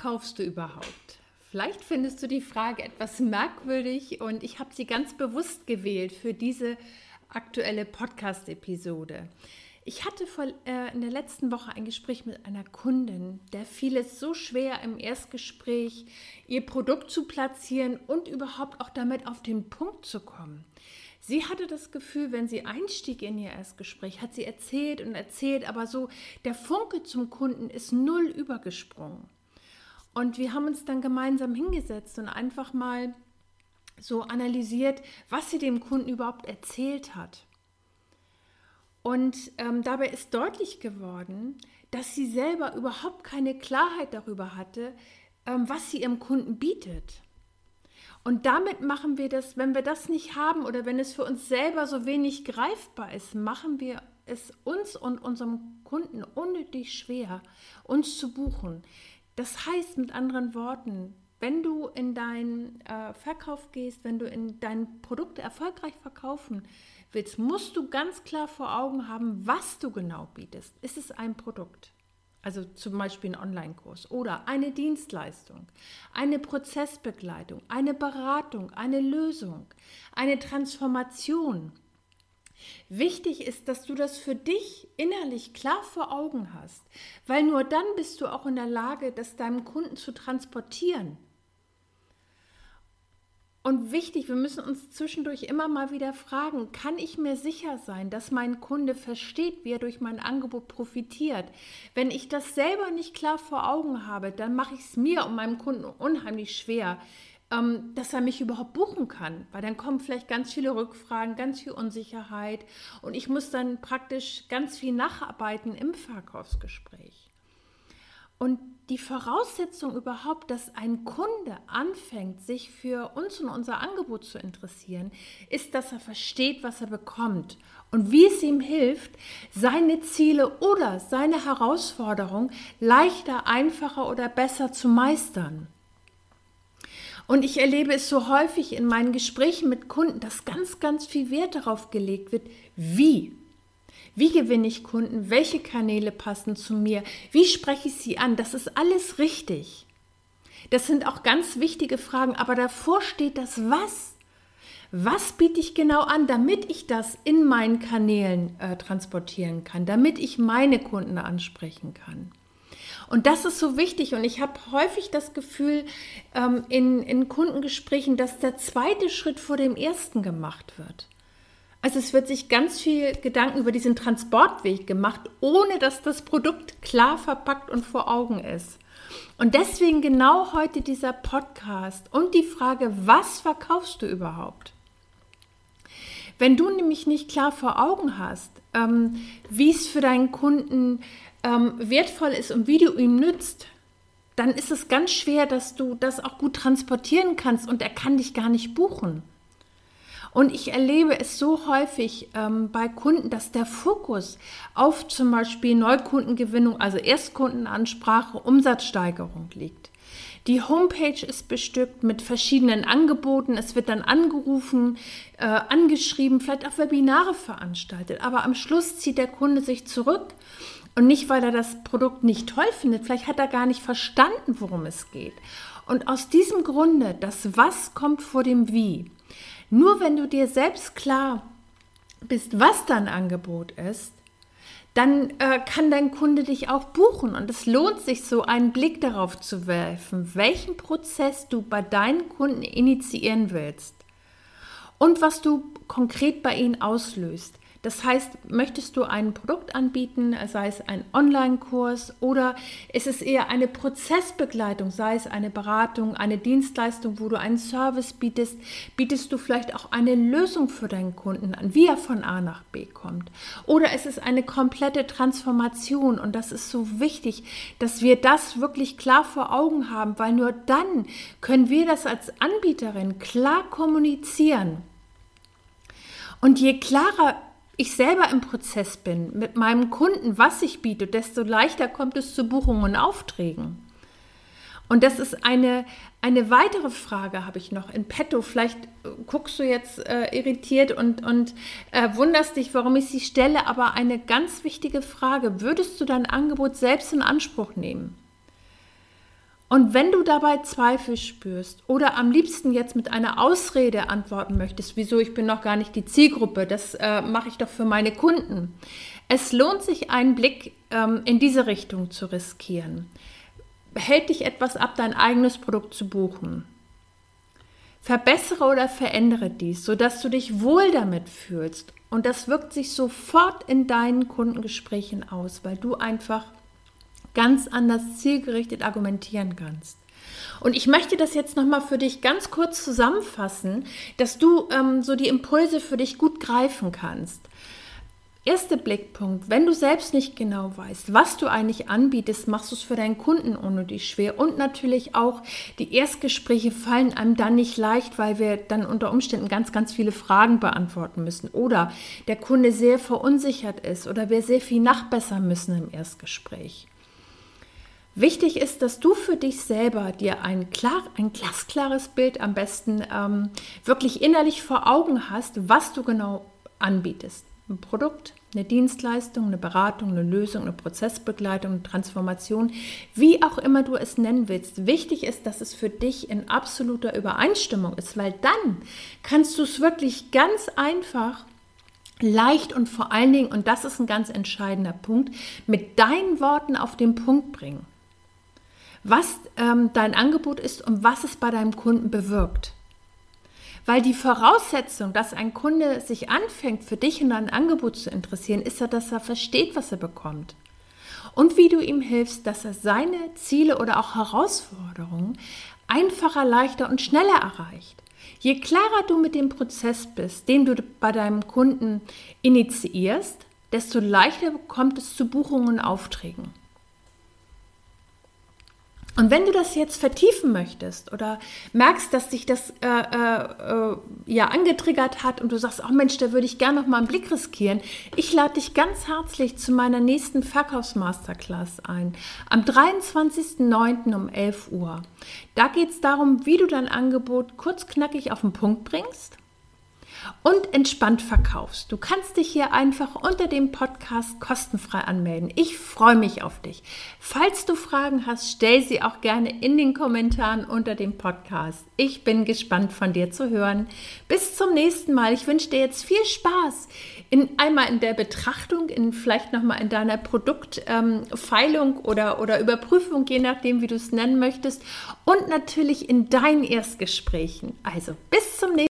Verkaufst du überhaupt? Vielleicht findest du die Frage etwas merkwürdig und ich habe sie ganz bewusst gewählt für diese aktuelle Podcast-Episode. Ich hatte äh, in der letzten Woche ein Gespräch mit einer Kundin, der fiel es so schwer im Erstgespräch, ihr Produkt zu platzieren und überhaupt auch damit auf den Punkt zu kommen. Sie hatte das Gefühl, wenn sie einstieg in ihr Erstgespräch, hat sie erzählt und erzählt, aber so der Funke zum Kunden ist null übergesprungen. Und wir haben uns dann gemeinsam hingesetzt und einfach mal so analysiert, was sie dem Kunden überhaupt erzählt hat. Und ähm, dabei ist deutlich geworden, dass sie selber überhaupt keine Klarheit darüber hatte, ähm, was sie ihrem Kunden bietet. Und damit machen wir das, wenn wir das nicht haben oder wenn es für uns selber so wenig greifbar ist, machen wir es uns und unserem Kunden unnötig schwer, uns zu buchen. Das heißt mit anderen Worten, wenn du in deinen äh, Verkauf gehst, wenn du in dein Produkte erfolgreich verkaufen willst, musst du ganz klar vor Augen haben, was du genau bietest. Ist es ein Produkt? Also zum Beispiel ein Online-Kurs oder eine Dienstleistung, eine Prozessbegleitung, eine Beratung, eine Lösung, eine Transformation. Wichtig ist, dass du das für dich innerlich klar vor Augen hast, weil nur dann bist du auch in der Lage, das deinem Kunden zu transportieren. Und wichtig, wir müssen uns zwischendurch immer mal wieder fragen, kann ich mir sicher sein, dass mein Kunde versteht, wie er durch mein Angebot profitiert? Wenn ich das selber nicht klar vor Augen habe, dann mache ich es mir und meinem Kunden unheimlich schwer, ähm, dass er mich überhaupt buchen kann, weil dann kommen vielleicht ganz viele Rückfragen, ganz viel Unsicherheit und ich muss dann praktisch ganz viel nacharbeiten im Verkaufsgespräch. Und die Voraussetzung überhaupt, dass ein Kunde anfängt, sich für uns und unser Angebot zu interessieren, ist, dass er versteht, was er bekommt und wie es ihm hilft, seine Ziele oder seine Herausforderung leichter, einfacher oder besser zu meistern. Und ich erlebe es so häufig in meinen Gesprächen mit Kunden, dass ganz, ganz viel Wert darauf gelegt wird, wie wie gewinne ich Kunden? Welche Kanäle passen zu mir? Wie spreche ich sie an? Das ist alles richtig. Das sind auch ganz wichtige Fragen, aber davor steht das Was. Was biete ich genau an, damit ich das in meinen Kanälen äh, transportieren kann, damit ich meine Kunden ansprechen kann? Und das ist so wichtig. Und ich habe häufig das Gefühl ähm, in, in Kundengesprächen, dass der zweite Schritt vor dem ersten gemacht wird. Also es wird sich ganz viel Gedanken über diesen Transportweg gemacht, ohne dass das Produkt klar verpackt und vor Augen ist. Und deswegen genau heute dieser Podcast und die Frage, was verkaufst du überhaupt? Wenn du nämlich nicht klar vor Augen hast, ähm, wie es für deinen Kunden ähm, wertvoll ist und wie du ihm nützt, dann ist es ganz schwer, dass du das auch gut transportieren kannst und er kann dich gar nicht buchen. Und ich erlebe es so häufig ähm, bei Kunden, dass der Fokus auf zum Beispiel Neukundengewinnung, also Erstkundenansprache, Umsatzsteigerung liegt. Die Homepage ist bestückt mit verschiedenen Angeboten. Es wird dann angerufen, äh, angeschrieben, vielleicht auch Webinare veranstaltet. Aber am Schluss zieht der Kunde sich zurück. Und nicht, weil er das Produkt nicht toll findet. Vielleicht hat er gar nicht verstanden, worum es geht. Und aus diesem Grunde, das Was kommt vor dem Wie. Nur wenn du dir selbst klar bist, was dein Angebot ist, dann äh, kann dein Kunde dich auch buchen. Und es lohnt sich so, einen Blick darauf zu werfen, welchen Prozess du bei deinen Kunden initiieren willst und was du konkret bei ihnen auslöst. Das heißt, möchtest du ein Produkt anbieten, sei es ein Online-Kurs oder ist es eher eine Prozessbegleitung, sei es eine Beratung, eine Dienstleistung, wo du einen Service bietest, bietest du vielleicht auch eine Lösung für deinen Kunden an, wie er von A nach B kommt. Oder ist es eine komplette Transformation und das ist so wichtig, dass wir das wirklich klar vor Augen haben, weil nur dann können wir das als Anbieterin klar kommunizieren. Und je klarer ich selber im Prozess bin mit meinem Kunden, was ich biete, desto leichter kommt es zu Buchungen und Aufträgen. Und das ist eine, eine weitere Frage, habe ich noch in petto. Vielleicht äh, guckst du jetzt äh, irritiert und, und äh, wunderst dich, warum ich sie stelle, aber eine ganz wichtige Frage. Würdest du dein Angebot selbst in Anspruch nehmen? Und wenn du dabei Zweifel spürst oder am liebsten jetzt mit einer Ausrede antworten möchtest, wieso ich bin noch gar nicht die Zielgruppe, das äh, mache ich doch für meine Kunden. Es lohnt sich, einen Blick ähm, in diese Richtung zu riskieren. Hält dich etwas ab, dein eigenes Produkt zu buchen. Verbessere oder verändere dies, sodass du dich wohl damit fühlst. Und das wirkt sich sofort in deinen Kundengesprächen aus, weil du einfach ganz anders zielgerichtet argumentieren kannst. Und ich möchte das jetzt nochmal für dich ganz kurz zusammenfassen, dass du ähm, so die Impulse für dich gut greifen kannst. Erster Blickpunkt, wenn du selbst nicht genau weißt, was du eigentlich anbietest, machst du es für deinen Kunden unnötig schwer. Und natürlich auch die Erstgespräche fallen einem dann nicht leicht, weil wir dann unter Umständen ganz, ganz viele Fragen beantworten müssen. Oder der Kunde sehr verunsichert ist oder wir sehr viel nachbessern müssen im Erstgespräch. Wichtig ist, dass du für dich selber dir ein, klar, ein glasklares Bild am besten ähm, wirklich innerlich vor Augen hast, was du genau anbietest. Ein Produkt, eine Dienstleistung, eine Beratung, eine Lösung, eine Prozessbegleitung, eine Transformation, wie auch immer du es nennen willst. Wichtig ist, dass es für dich in absoluter Übereinstimmung ist, weil dann kannst du es wirklich ganz einfach leicht und vor allen Dingen, und das ist ein ganz entscheidender Punkt, mit deinen Worten auf den Punkt bringen was ähm, dein Angebot ist und was es bei deinem Kunden bewirkt. Weil die Voraussetzung, dass ein Kunde sich anfängt, für dich und dein Angebot zu interessieren, ist ja, dass er versteht, was er bekommt. Und wie du ihm hilfst, dass er seine Ziele oder auch Herausforderungen einfacher, leichter und schneller erreicht. Je klarer du mit dem Prozess bist, den du bei deinem Kunden initiierst, desto leichter kommt es zu Buchungen und Aufträgen. Und wenn du das jetzt vertiefen möchtest oder merkst, dass dich das äh, äh, äh, ja angetriggert hat und du sagst, oh Mensch, da würde ich gerne noch mal einen Blick riskieren, ich lade dich ganz herzlich zu meiner nächsten Verkaufsmasterclass ein. Am 23.09. um 11 Uhr. Da geht es darum, wie du dein Angebot kurz knackig auf den Punkt bringst und entspannt verkaufst. Du kannst dich hier einfach unter dem Podcast kostenfrei anmelden. Ich freue mich auf dich. Falls du Fragen hast, stell sie auch gerne in den Kommentaren unter dem Podcast. Ich bin gespannt von dir zu hören. Bis zum nächsten Mal. Ich wünsche dir jetzt viel Spaß in einmal in der Betrachtung, in vielleicht noch mal in deiner Produktfeilung ähm, oder oder Überprüfung, je nachdem, wie du es nennen möchtest, und natürlich in deinen Erstgesprächen. Also bis zum nächsten